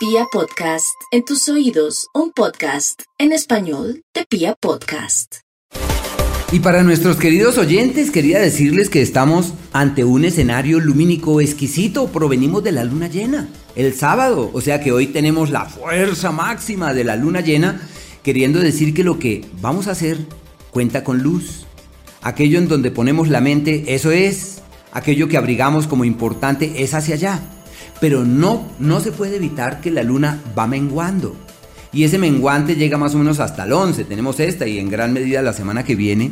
Pia Podcast, en tus oídos, un podcast en español de Pia Podcast. Y para nuestros queridos oyentes, quería decirles que estamos ante un escenario lumínico exquisito. Provenimos de la luna llena, el sábado. O sea que hoy tenemos la fuerza máxima de la luna llena, queriendo decir que lo que vamos a hacer cuenta con luz. Aquello en donde ponemos la mente, eso es. Aquello que abrigamos como importante es hacia allá. Pero no, no se puede evitar que la luna va menguando. Y ese menguante llega más o menos hasta el 11. Tenemos esta y en gran medida la semana que viene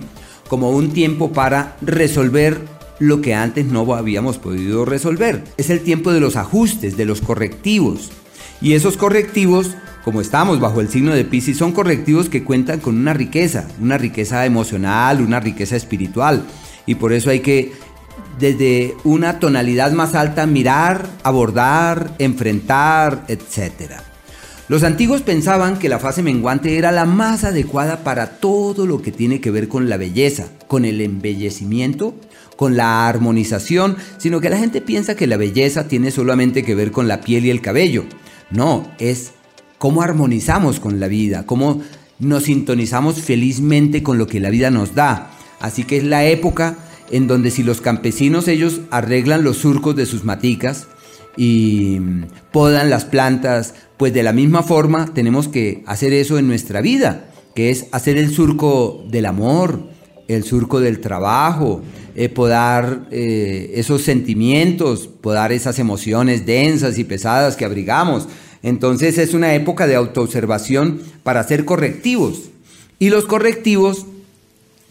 como un tiempo para resolver lo que antes no habíamos podido resolver. Es el tiempo de los ajustes, de los correctivos. Y esos correctivos, como estamos bajo el signo de Pisces, son correctivos que cuentan con una riqueza, una riqueza emocional, una riqueza espiritual. Y por eso hay que, desde una tonalidad más alta, mirar, abordar, enfrentar, etcétera. Los antiguos pensaban que la fase menguante era la más adecuada para todo lo que tiene que ver con la belleza, con el embellecimiento, con la armonización, sino que la gente piensa que la belleza tiene solamente que ver con la piel y el cabello. No, es cómo armonizamos con la vida, cómo nos sintonizamos felizmente con lo que la vida nos da. Así que es la época en donde si los campesinos ellos arreglan los surcos de sus maticas y podan las plantas, pues de la misma forma tenemos que hacer eso en nuestra vida, que es hacer el surco del amor, el surco del trabajo, eh, podar eh, esos sentimientos, podar esas emociones densas y pesadas que abrigamos. Entonces es una época de autoobservación para hacer correctivos. Y los correctivos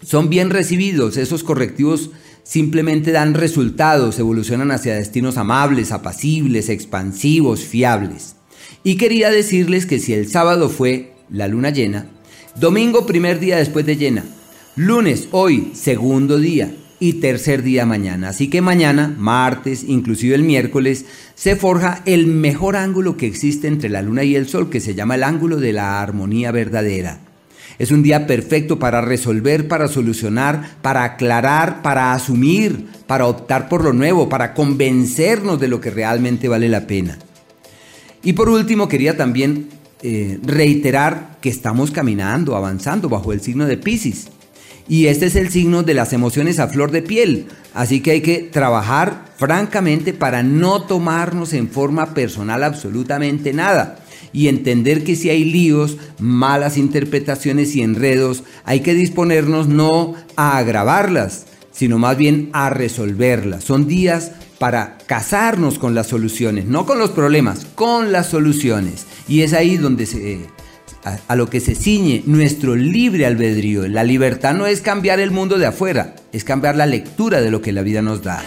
son bien recibidos, esos correctivos simplemente dan resultados, evolucionan hacia destinos amables, apacibles, expansivos, fiables. Y quería decirles que si el sábado fue la luna llena, domingo primer día después de llena, lunes hoy segundo día y tercer día mañana. Así que mañana, martes, inclusive el miércoles, se forja el mejor ángulo que existe entre la luna y el sol, que se llama el ángulo de la armonía verdadera. Es un día perfecto para resolver, para solucionar, para aclarar, para asumir, para optar por lo nuevo, para convencernos de lo que realmente vale la pena. Y por último, quería también eh, reiterar que estamos caminando, avanzando bajo el signo de Pisces. Y este es el signo de las emociones a flor de piel. Así que hay que trabajar francamente para no tomarnos en forma personal absolutamente nada. Y entender que si hay líos, malas interpretaciones y enredos, hay que disponernos no a agravarlas, sino más bien a resolverlas. Son días para casarnos con las soluciones, no con los problemas, con las soluciones. Y es ahí donde se, a, lo que se ciñe nuestro libre albedrío. La libertad no es cambiar el mundo de afuera, es cambiar la lectura de lo que la vida nos da.